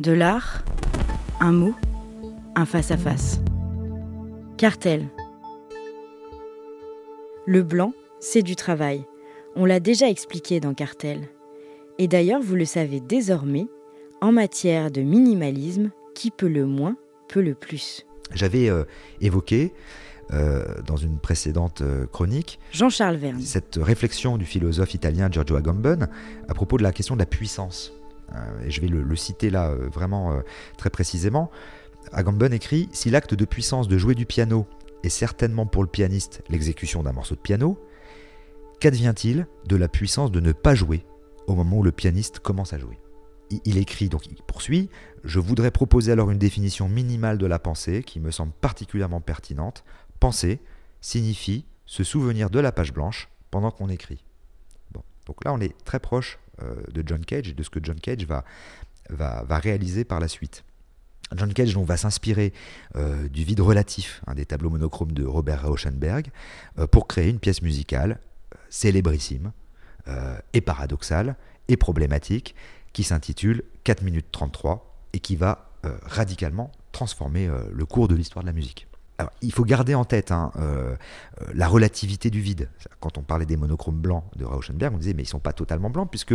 De l'art, un mot, un face-à-face. Cartel. Le blanc, c'est du travail. On l'a déjà expliqué dans Cartel. Et d'ailleurs, vous le savez désormais, en matière de minimalisme, qui peut le moins peut le plus. J'avais euh, évoqué euh, dans une précédente euh, chronique Jean-Charles Verne. cette réflexion du philosophe italien Giorgio Agamben à propos de la question de la puissance. Et je vais le, citer là vraiment très précisément. Agamben écrit Si l'acte de puissance de jouer du piano est certainement pour le pianiste l'exécution d'un morceau de piano, qu'advient-il de la puissance de ne pas jouer au moment où le pianiste commence à jouer? Il écrit, donc il poursuit, je voudrais proposer alors une définition minimale de la pensée qui me semble particulièrement pertinente. Penser signifie se souvenir de la page blanche pendant qu'on écrit. Bon. Donc là, on est très proche euh, de John Cage et de ce que John Cage va, va, va réaliser par la suite. John Cage va s'inspirer euh, du vide relatif, un des tableaux monochromes de Robert Rauschenberg, euh, pour créer une pièce musicale célébrissime et paradoxale et problématique qui s'intitule 4 minutes 33 et qui va radicalement transformer le cours de l'histoire de la musique il faut garder en tête hein, euh, euh, la relativité du vide. Quand on parlait des monochromes blancs de Rauschenberg, on disait mais ils ne sont pas totalement blancs puisque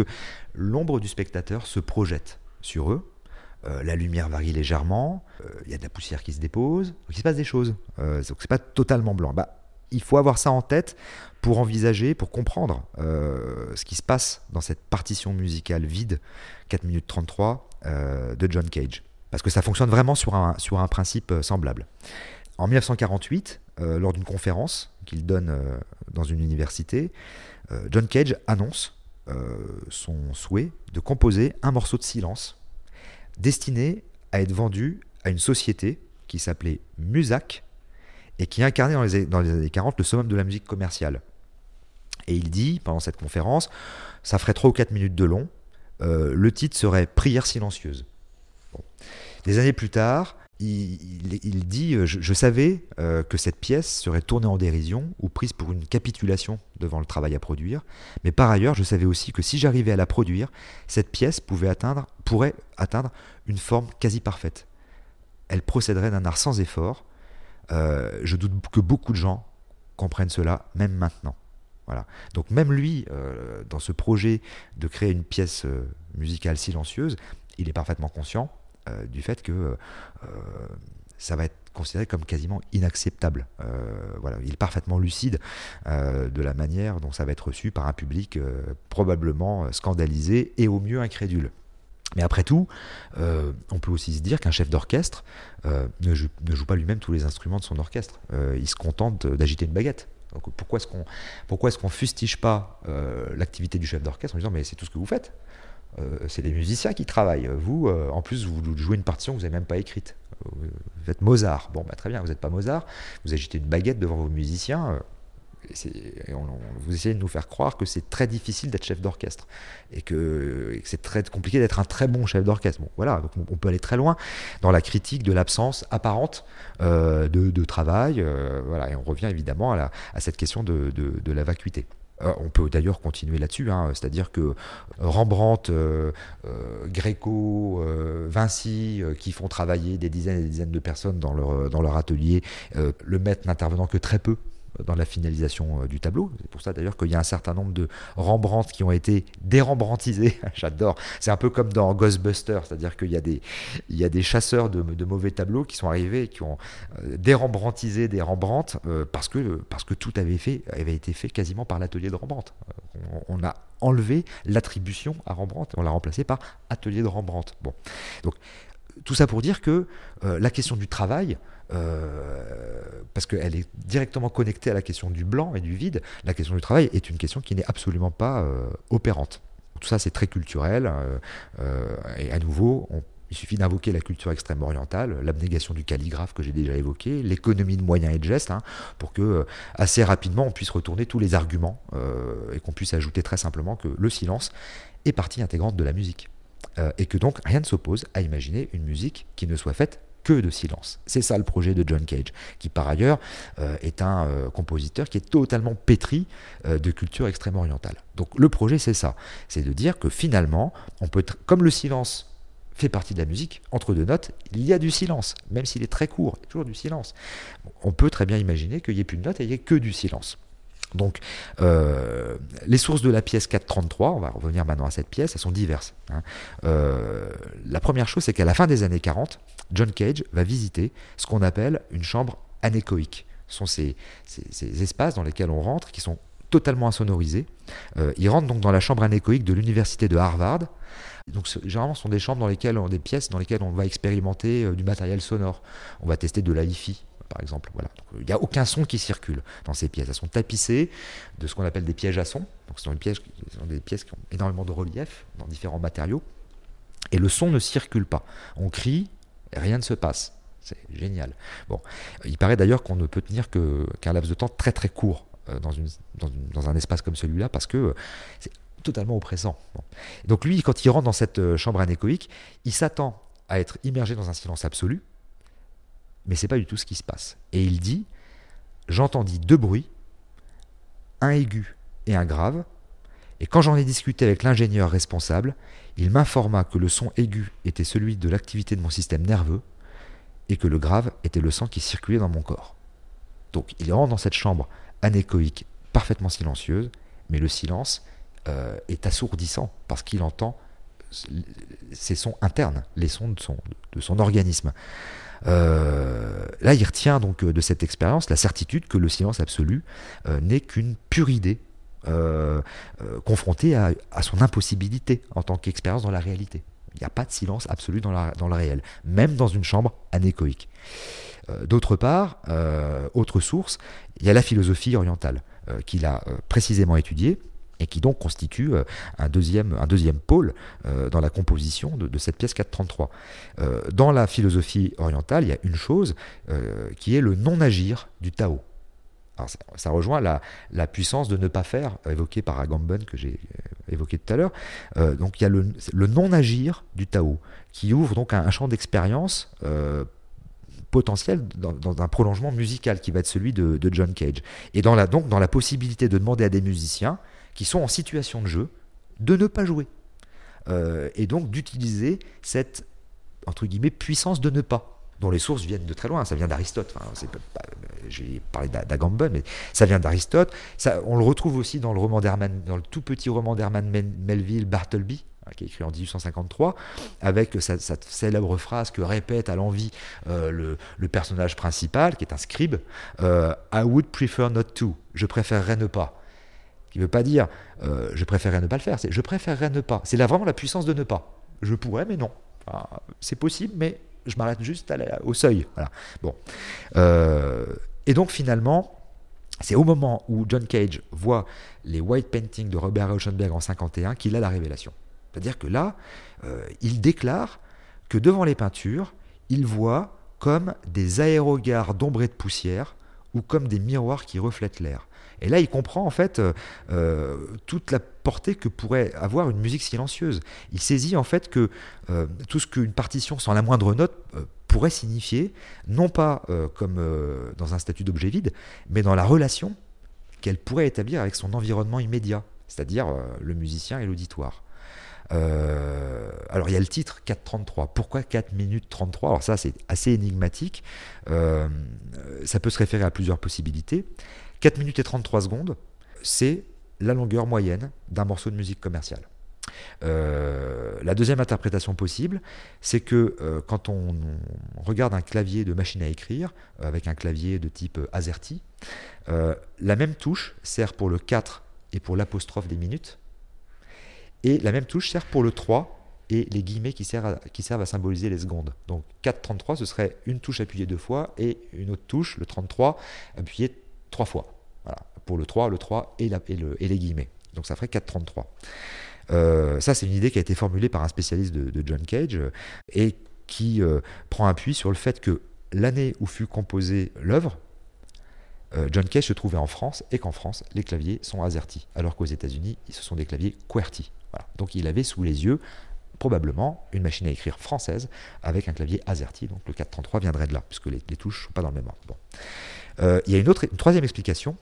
l'ombre du spectateur se projette sur eux. Euh, la lumière varie légèrement, il y a de la poussière qui se dépose, donc il se passe des choses. donc c'est pas totalement blanc. Bah, il faut avoir ça en tête pour envisager, pour comprendre ce qui se passe dans cette partition musicale vide, 4 minutes 33 de John Cage. Parce que ça fonctionne vraiment sur un, sur un principe semblable. En 1948, euh, lors d'une conférence qu'il donne euh, dans une université, euh, John Cage annonce son souhait de composer un morceau de silence destiné à être vendu à une société qui s'appelait Musac et qui incarnait dans les, dans les années 40 le summum de la musique commerciale. Et il dit, pendant cette conférence, ça ferait 3 ou 4 minutes de long, le titre serait Prière silencieuse. Des années plus tard, il, dit euh, je, savais euh, que cette pièce serait tournée en dérision ou prise pour une capitulation devant le travail à produire, mais par ailleurs, je savais aussi que si j'arrivais à la produire, cette pièce pouvait atteindre, pourrait atteindre une forme quasi parfaite. Elle procéderait d'un art sans effort. Euh, je doute que beaucoup de gens comprennent cela, même maintenant. Voilà. Donc même lui, dans ce projet de créer une pièce musicale silencieuse, il est parfaitement conscient euh, du fait que euh, ça va être considéré comme quasiment inacceptable. Euh, voilà, il est parfaitement lucide de la manière dont ça va être reçu par un public probablement scandalisé et au mieux incrédule. Mais après tout, on peut aussi se dire qu'un chef d'orchestre ne, joue, pas lui-même tous les instruments de son orchestre. il se contente d'agiter une baguette. Pourquoi est-ce qu'on pourquoi qu'on fustige pas l'activité du chef d'orchestre en disant mais c'est tout ce que vous faites? C'est des musiciens qui travaillent. Vous, euh, en plus, vous jouez une partition que vous n'avez même pas écrite. Vous êtes Mozart. Bon, bah, très bien, vous n'êtes pas Mozart. Vous agitez une baguette devant vos musiciens. Euh, et vous essayez de nous faire croire que c'est très difficile d'être chef d'orchestre et que, c'est très compliqué d'être un très bon chef d'orchestre. Bon, voilà, donc on, peut aller très loin dans la critique de l'absence apparente de, travail. voilà, et on revient évidemment à, cette question de la vacuité. Euh, on peut d'ailleurs continuer là-dessus, hein. c'est-à-dire que Rembrandt, euh, euh, Gréco, Vinci, qui font travailler des dizaines et des dizaines de personnes dans leur, dans leur atelier, le maître n'intervenant que très peu dans la finalisation euh, du tableau. C'est pour ça d'ailleurs qu'il y a un certain nombre de Rembrandt qui ont été dérembrantisés. J'adore. C'est un peu comme dans Ghostbusters, c'est-à-dire qu'il y a des, il y a des chasseurs de, mauvais tableaux qui sont arrivés et qui ont euh, dérembrantisé des Rembrandt euh, parce, que, parce que tout avait, fait, avait été fait quasiment par l'atelier de Rembrandt. On, a enlevé l'attribution à Rembrandt et on l'a remplacé par atelier de Rembrandt. Bon. Donc, tout ça pour dire que la question du travail, euh, parce qu'elle est directement connectée à la question du blanc et du vide, la question du travail est une question qui n'est absolument pas euh, opérante. Tout ça, c'est très culturel. Euh, et à nouveau, il suffit d'invoquer la culture extrême orientale, l'abnégation du calligraphe que j'ai déjà évoqué, l'économie de moyens et de gestes, hein, pour que assez rapidement on puisse retourner tous les arguments et qu'on puisse ajouter très simplement que le silence est partie intégrante de la musique. Et que donc rien ne s'oppose à imaginer une musique qui ne soit faite que de silence. C'est ça le projet de John Cage, qui par ailleurs euh, est un euh, compositeur qui est totalement pétri euh, de culture extrême orientale. Donc le projet c'est ça, c'est de dire que finalement, on peut, comme le silence fait partie de la musique. Entre deux notes, il y a du silence, même s'il est très court, il y a toujours du silence. On peut très bien imaginer qu'il n'y ait plus de notes et il n'y ait que du silence. Donc, euh, les sources de la pièce 433, on va revenir maintenant à cette pièce, elles sont diverses. Hein. Euh, la première chose, c'est qu'à la fin des années 40, John Cage va visiter ce qu'on appelle une chambre anéchoïque. Ce sont ces, espaces dans lesquels on rentre, qui sont totalement insonorisés. Euh, il rentre donc dans la chambre anéchoïque de l'université de Harvard. Donc, généralement, ce sont des chambres dans lesquelles, des pièces dans lesquelles on va expérimenter du matériel sonore. On va tester de la hi-fi, par exemple. Voilà. il n'y a aucun son qui circule dans ces pièces. Elles sont tapissées de ce qu'on appelle des pièges à son. Donc, ce sont, ce sont des pièces qui ont énormément de relief dans différents matériaux. Et le son ne circule pas. On crie, rien ne se passe. C'est génial. Bon, il paraît d'ailleurs qu'on ne peut tenir qu'un laps de temps très très court euh, dans, un espace comme celui-là parce que euh, c'est totalement oppressant. Donc lui, quand il rentre dans cette euh, chambre anéchoïque, il s'attend à être immergé dans un silence absolu, mais c'est pas du tout ce qui se passe. Et il dit J'entendis deux bruits, un aigu et un grave, et quand j'en ai discuté avec l'ingénieur responsable, il m'informa que le son aigu était celui de l'activité de mon système nerveux et que le grave était le sang qui circulait dans mon corps. Donc il rentre dans cette chambre anéchoïque parfaitement silencieuse, mais le silence euh, est assourdissant parce qu'il entend ses sons internes, les sons de son, de son organisme. Euh, là, il retient donc euh, de cette expérience la certitude que le silence absolu euh, n'est qu'une pure idée confrontée à, son impossibilité en tant qu'expérience dans la réalité. Il n'y a pas de silence absolu dans, le réel, même dans une chambre anéchoïque. D'autre part, autre source, il y a la philosophie orientale qu'il a précisément étudiée et qui donc constitue euh, un deuxième, un deuxième pôle euh, dans la composition de, cette pièce 433. Euh, dans la philosophie orientale, il y a une chose qui est le non-agir du Tao. ça, rejoint la, la, puissance de ne pas faire, évoquée par Agamben, que j'ai évoqué tout à l'heure. donc il y a le, le non-agir du Tao, qui ouvre donc un, champ d'expérience potentiel dans, un prolongement musical qui va être celui de, de John Cage. Et dans la, donc dans la possibilité de demander à des musiciens qui sont en situation de jeu de ne pas jouer. Euh, et donc d'utiliser cette entre guillemets puissance de ne pas dont les sources viennent de très loin. Ça vient d'Aristote. J'ai parlé d'Agamben, mais ça vient d'Aristote. On le retrouve aussi dans le roman dans le tout petit roman d'Herman Melville, Bartleby, hein, qui est écrit en 1853, avec sa, célèbre phrase que répète à l'envie euh, le, personnage principal, qui est un scribe euh, I would prefer not to. Je préférerais ne pas qui ne veut pas dire euh, je préférerais ne pas le faire, c'est je préférerais ne pas. C'est là vraiment la puissance de ne pas. Je pourrais, mais non. c'est possible, mais je m'arrête juste au seuil. Bon. Euh, et donc finalement, c'est au moment où John Cage voit les white paintings de Robert Rauschenberg en 51 qu'il a la révélation. C'est-à-dire que là, euh, il déclare que devant les peintures, il voit comme des aérogares d'ombre et de poussière ou comme des miroirs qui reflètent l'air. Et là, il comprend en fait euh, euh, toute la portée que pourrait avoir une musique silencieuse. Il saisit en fait que euh, tout ce qu'une partition sans la moindre note pourrait signifier, non pas comme dans un statut d'objet vide, mais dans la relation qu'elle pourrait établir avec son environnement immédiat, c'est-à-dire le musicien et l'auditoire. alors il y a le titre 4.33. Pourquoi 4 minutes 33 Alors ça c'est assez énigmatique. ça peut se référer à plusieurs possibilités. 4 minutes et 33 secondes, c'est la longueur moyenne d'un morceau de musique commerciale. Euh, la deuxième interprétation possible, c'est que euh, quand on, regarde un clavier de machine à écrire, euh, avec un clavier de type AZERTY, la même touche sert pour le 4 et pour l'apostrophe des minutes, et la même touche sert pour le 3 et les guillemets qui servent à, qui servent à symboliser les secondes. Donc 4-33, ce serait une touche appuyée deux fois, et une autre touche, le 33, appuyée trois fois. Voilà. Pour le 3, le 3 et, le, les guillemets. Donc ça ferait 4,33. Euh, ça, c'est une idée qui a été formulée par un spécialiste de, John Cage euh, et qui euh, prend appui sur le fait que l'année où fut composée l'œuvre, John Cage se trouvait en France et qu'en France, les claviers sont AZERTY, alors qu'aux États-Unis, ce sont des claviers QWERTY. Donc il avait sous les yeux probablement une machine à écrire française avec un clavier AZERTY, donc le 433 viendrait de là, puisque les, touches ne sont pas dans le même ordre. Bon. Euh, il y a une, autre, troisième explication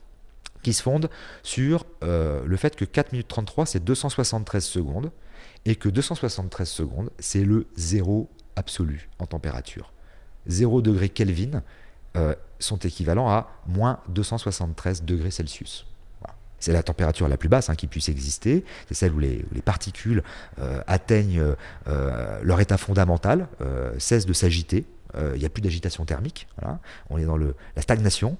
qui se fonde sur euh, le fait que 4 minutes 33, c'est 273 secondes, et que 273 secondes, c'est le zéro absolu en température. 0 degré Kelvin euh, sont équivalents à moins 273 degrés Celsius. C'est la température la plus basse hein, qui puisse exister, c'est celle où les, particules euh, atteignent euh, leur état fondamental, cessent de s'agiter, il n'y a plus d'agitation thermique, on est dans le, la stagnation,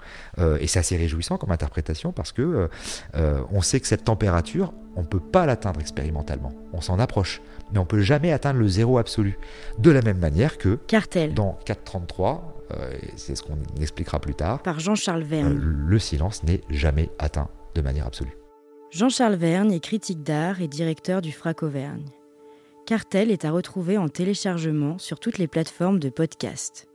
et c'est assez réjouissant comme interprétation parce que on sait que cette température, on ne peut pas l'atteindre expérimentalement, on s'en approche, mais on ne peut jamais atteindre le zéro absolu. De la même manière que Cartel. dans 433, euh, c'est ce qu'on expliquera plus tard, par Jean-Charles Verne, euh, le silence n'est jamais atteint de manière absolue. Jean-Charles Verne est critique d'art et directeur du FRAC Auvergne. Cartel est à retrouver en téléchargement sur toutes les plateformes de podcast.